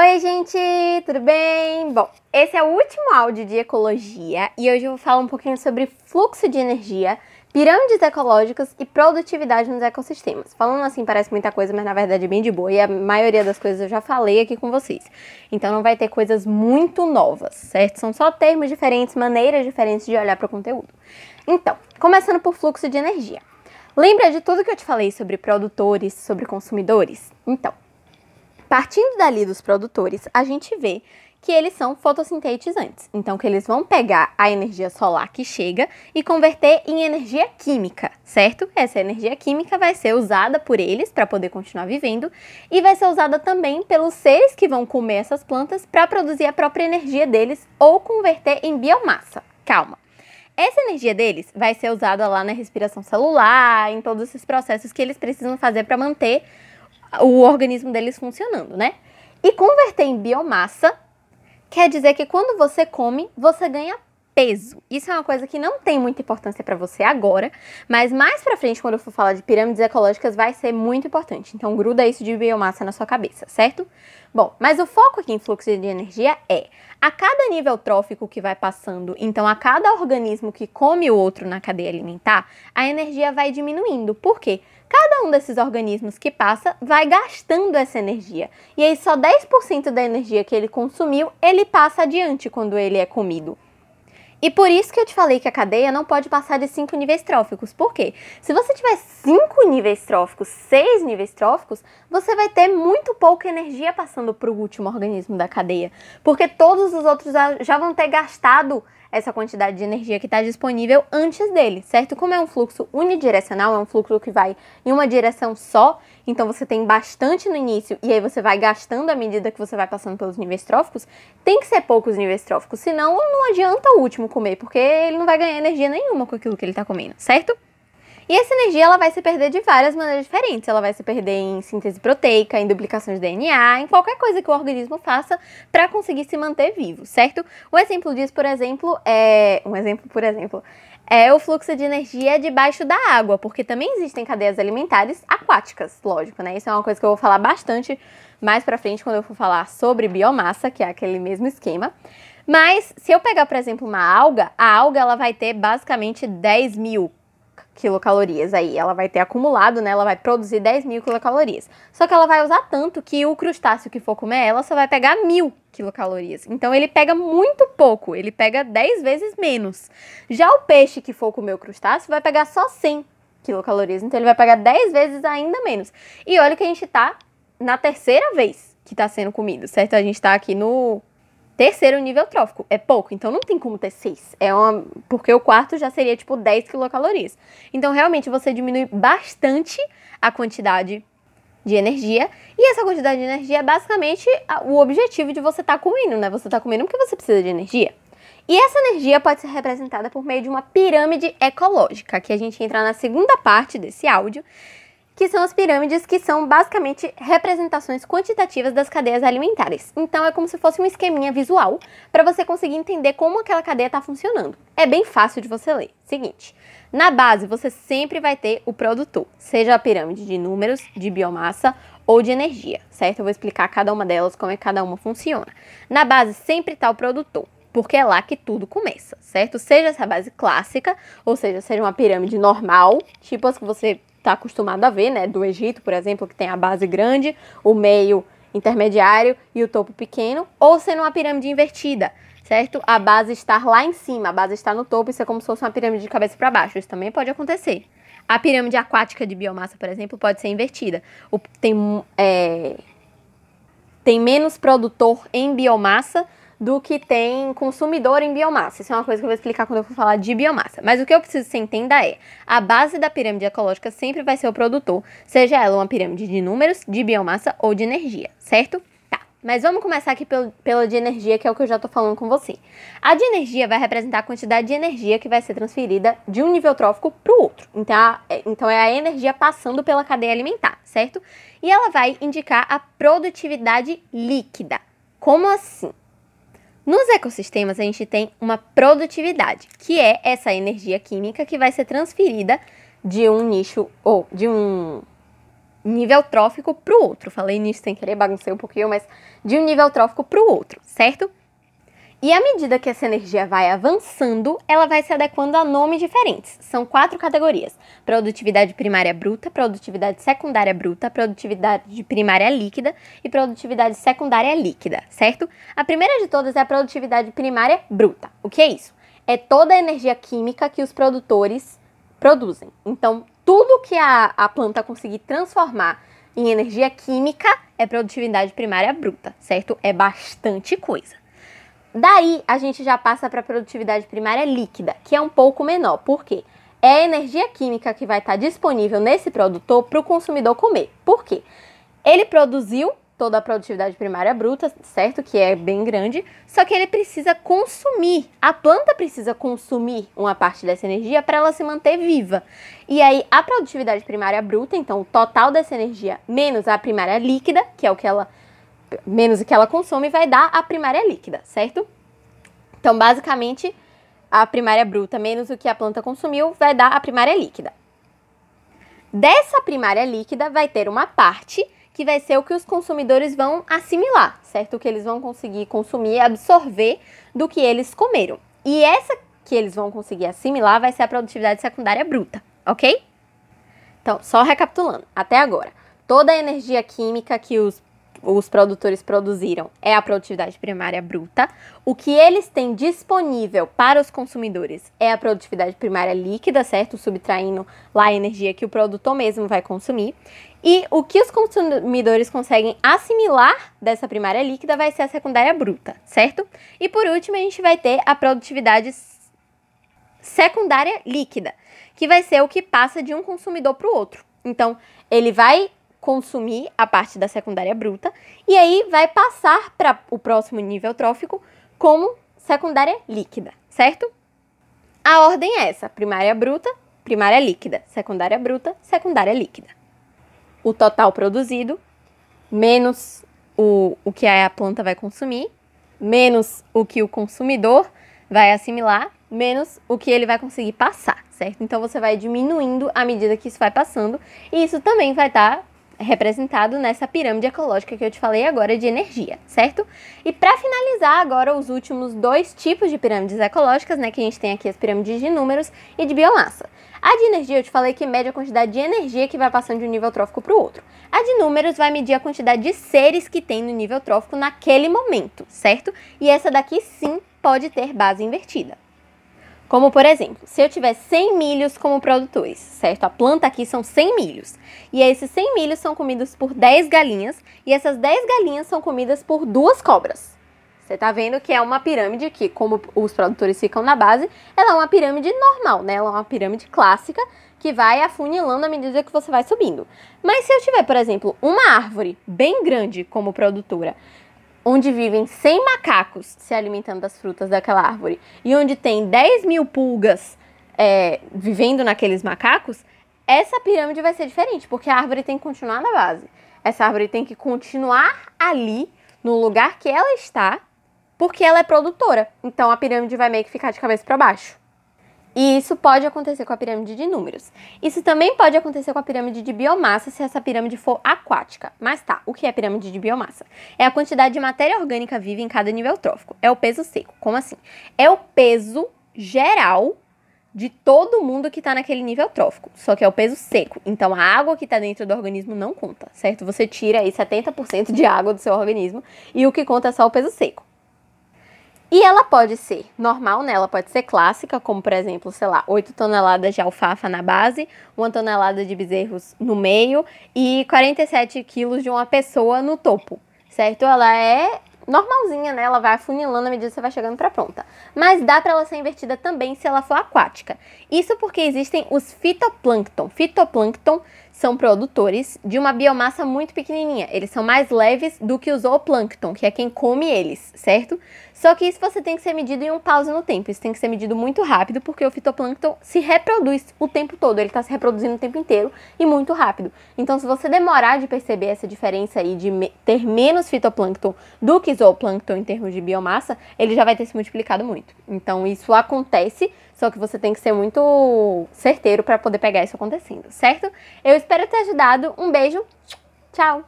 Oi, gente, tudo bem? Bom, esse é o último áudio de ecologia e hoje eu vou falar um pouquinho sobre fluxo de energia, pirâmides ecológicas e produtividade nos ecossistemas. Falando assim parece muita coisa, mas na verdade é bem de boa e a maioria das coisas eu já falei aqui com vocês. Então não vai ter coisas muito novas, certo? São só termos diferentes, maneiras diferentes de olhar para o conteúdo. Então, começando por fluxo de energia. Lembra de tudo que eu te falei sobre produtores, sobre consumidores? Então, partindo dali dos produtores, a gente vê que eles são fotossintetizantes. Então, que eles vão pegar a energia solar que chega e converter em energia química, certo? Essa energia química vai ser usada por eles para poder continuar vivendo e vai ser usada também pelos seres que vão comer essas plantas para produzir a própria energia deles ou converter em biomassa. Calma. Essa energia deles vai ser usada lá na respiração celular, em todos esses processos que eles precisam fazer para manter o organismo deles funcionando, né? E converter em biomassa quer dizer que quando você come, você ganha peso. Isso é uma coisa que não tem muita importância para você agora, mas mais para frente, quando eu for falar de pirâmides ecológicas, vai ser muito importante. Então, gruda isso de biomassa na sua cabeça, certo? Bom, mas o foco aqui em fluxo de energia é a cada nível trófico que vai passando, então a cada organismo que come o outro na cadeia alimentar, a energia vai diminuindo. Por quê? Cada um desses organismos que passa vai gastando essa energia. E aí só 10% da energia que ele consumiu, ele passa adiante quando ele é comido. E por isso que eu te falei que a cadeia não pode passar de 5 níveis tróficos. Por quê? Se você tiver 5 níveis tróficos, 6 níveis tróficos, você vai ter muito pouca energia passando para o último organismo da cadeia. Porque todos os outros já vão ter gastado essa quantidade de energia que está disponível antes dele, certo? Como é um fluxo unidirecional, é um fluxo que vai em uma direção só, então você tem bastante no início e aí você vai gastando à medida que você vai passando pelos níveis tróficos, tem que ser poucos níveis tróficos, senão não adianta o último comer, porque ele não vai ganhar energia nenhuma com aquilo que ele está comendo, certo? E essa energia ela vai se perder de várias maneiras diferentes. Ela vai se perder em síntese proteica, em duplicação de DNA, em qualquer coisa que o organismo faça para conseguir se manter vivo, certo? Um exemplo disso, por exemplo, é um exemplo, por exemplo, é o fluxo de energia debaixo da água, porque também existem cadeias alimentares aquáticas, lógico, né? Isso é uma coisa que eu vou falar bastante mais para frente quando eu for falar sobre biomassa, que é aquele mesmo esquema. Mas se eu pegar, por exemplo, uma alga, a alga ela vai ter basicamente 10 mil quilocalorias aí. Ela vai ter acumulado, né? Ela vai produzir 10 mil quilocalorias. Só que ela vai usar tanto que o crustáceo que for comer ela só vai pegar mil quilocalorias. Então ele pega muito pouco, ele pega 10 vezes menos. Já o peixe que for comer o crustáceo vai pegar só 100 quilocalorias. Então ele vai pegar 10 vezes ainda menos. E olha que a gente tá na terceira vez que tá sendo comido, certo? A gente tá aqui no Terceiro nível trófico. É pouco, então não tem como ter seis. É uma, porque o quarto já seria tipo 10 quilocalorias. Então realmente você diminui bastante a quantidade de energia. E essa quantidade de energia é basicamente o objetivo de você estar tá comendo, né? Você está comendo porque você precisa de energia. E essa energia pode ser representada por meio de uma pirâmide ecológica, que a gente entra na segunda parte desse áudio, que são as pirâmides, que são basicamente representações quantitativas das cadeias alimentares. Então é como se fosse um esqueminha visual para você conseguir entender como aquela cadeia está funcionando. É bem fácil de você ler. Seguinte, na base você sempre vai ter o produtor, seja a pirâmide de números, de biomassa ou de energia, certo? Eu vou explicar cada uma delas como é que cada uma funciona. Na base sempre está o produtor porque é lá que tudo começa, certo? Seja essa base clássica, ou seja, seja uma pirâmide normal, tipo as que você está acostumado a ver, né? Do Egito, por exemplo, que tem a base grande, o meio intermediário e o topo pequeno, ou sendo uma pirâmide invertida, certo? A base estar lá em cima, a base está no topo, isso é como se fosse uma pirâmide de cabeça para baixo. Isso também pode acontecer. A pirâmide aquática de biomassa, por exemplo, pode ser invertida. O, tem, é, tem menos produtor em biomassa do que tem consumidor em biomassa. Isso é uma coisa que eu vou explicar quando eu for falar de biomassa. Mas o que eu preciso que você entenda é: a base da pirâmide ecológica sempre vai ser o produtor, seja ela uma pirâmide de números, de biomassa ou de energia, certo? Tá. Mas vamos começar aqui pelo, pela de energia, que é o que eu já tô falando com você. A de energia vai representar a quantidade de energia que vai ser transferida de um nível trófico para o outro. Então, a, é, então é a energia passando pela cadeia alimentar, certo? E ela vai indicar a produtividade líquida. Como assim? Nos ecossistemas, a gente tem uma produtividade, que é essa energia química que vai ser transferida de um nicho ou de um nível trófico para o outro. Falei nisso sem querer, baguncei um pouquinho, mas de um nível trófico para o outro, certo? E à medida que essa energia vai avançando, ela vai se adequando a nomes diferentes. São quatro categorias: produtividade primária bruta, produtividade secundária bruta, produtividade primária líquida e produtividade secundária líquida, certo? A primeira de todas é a produtividade primária bruta. O que é isso? É toda a energia química que os produtores produzem. Então, tudo que a, a planta conseguir transformar em energia química é produtividade primária bruta, certo? É bastante coisa. Daí a gente já passa para a produtividade primária líquida, que é um pouco menor. Por quê? É a energia química que vai estar disponível nesse produtor para o consumidor comer. Por quê? Ele produziu toda a produtividade primária bruta, certo? Que é bem grande, só que ele precisa consumir. A planta precisa consumir uma parte dessa energia para ela se manter viva. E aí a produtividade primária bruta, então o total dessa energia menos a primária líquida, que é o que ela menos o que ela consome, vai dar a primária líquida, certo? Então, basicamente, a primária bruta menos o que a planta consumiu vai dar a primária líquida. Dessa primária líquida vai ter uma parte que vai ser o que os consumidores vão assimilar, certo? O que eles vão conseguir consumir absorver do que eles comeram. E essa que eles vão conseguir assimilar vai ser a produtividade secundária bruta, ok? Então, só recapitulando, até agora, toda a energia química que os os produtores produziram é a produtividade primária bruta. O que eles têm disponível para os consumidores é a produtividade primária líquida, certo? Subtraindo lá a energia que o produtor mesmo vai consumir. E o que os consumidores conseguem assimilar dessa primária líquida vai ser a secundária bruta, certo? E por último, a gente vai ter a produtividade secundária líquida, que vai ser o que passa de um consumidor para o outro. Então, ele vai consumir a parte da secundária bruta e aí vai passar para o próximo nível trófico como secundária líquida, certo? A ordem é essa: primária bruta, primária líquida, secundária bruta, secundária líquida. O total produzido menos o, o que a planta vai consumir, menos o que o consumidor vai assimilar, menos o que ele vai conseguir passar, certo? Então você vai diminuindo à medida que isso vai passando, e isso também vai estar tá representado nessa pirâmide ecológica que eu te falei agora de energia, certo? E para finalizar agora os últimos dois tipos de pirâmides ecológicas, né, que a gente tem aqui as pirâmides de números e de biomassa. A de energia eu te falei que mede a quantidade de energia que vai passando de um nível trófico para o outro. A de números vai medir a quantidade de seres que tem no nível trófico naquele momento, certo? E essa daqui sim pode ter base invertida. Como, por exemplo, se eu tiver 100 milhos como produtores, certo? A planta aqui são 100 milhos. E esses 100 milhos são comidos por 10 galinhas. E essas 10 galinhas são comidas por duas cobras. Você tá vendo que é uma pirâmide que, como os produtores ficam na base, ela é uma pirâmide normal, né? Ela é uma pirâmide clássica que vai afunilando à medida que você vai subindo. Mas se eu tiver, por exemplo, uma árvore bem grande como produtora onde vivem 100 macacos se alimentando das frutas daquela árvore e onde tem 10 mil pulgas é, vivendo naqueles macacos, essa pirâmide vai ser diferente, porque a árvore tem que continuar na base. Essa árvore tem que continuar ali, no lugar que ela está, porque ela é produtora. Então a pirâmide vai meio que ficar de cabeça para baixo. E isso pode acontecer com a pirâmide de números. Isso também pode acontecer com a pirâmide de biomassa se essa pirâmide for aquática. Mas tá, o que é pirâmide de biomassa? É a quantidade de matéria orgânica viva em cada nível trófico. É o peso seco. Como assim? É o peso geral de todo mundo que está naquele nível trófico, só que é o peso seco. Então a água que está dentro do organismo não conta, certo? Você tira aí 70% de água do seu organismo e o que conta é só o peso seco. E ela pode ser normal, né? Ela pode ser clássica, como por exemplo, sei lá, 8 toneladas de alfafa na base, 1 tonelada de bezerros no meio e 47 quilos de uma pessoa no topo, certo? Ela é normalzinha, né? Ela vai afunilando à medida que você vai chegando para pronta. Mas dá para ela ser invertida também se ela for aquática. Isso porque existem os fitoplâncton. Fitoplâncton são produtores de uma biomassa muito pequenininha. Eles são mais leves do que o zooplâncton, que é quem come eles, certo? Só que isso você tem que ser medido em um pause no tempo. Isso tem que ser medido muito rápido, porque o fitoplâncton se reproduz o tempo todo. Ele está se reproduzindo o tempo inteiro e muito rápido. Então, se você demorar de perceber essa diferença aí de ter menos fitoplâncton do que zooplâncton em termos de biomassa, ele já vai ter se multiplicado muito. Então, isso acontece Só que você tem que ser muito certeiro para poder pegar isso acontecendo, certo? Eu espero ter ajudado. Um beijo. Tchau.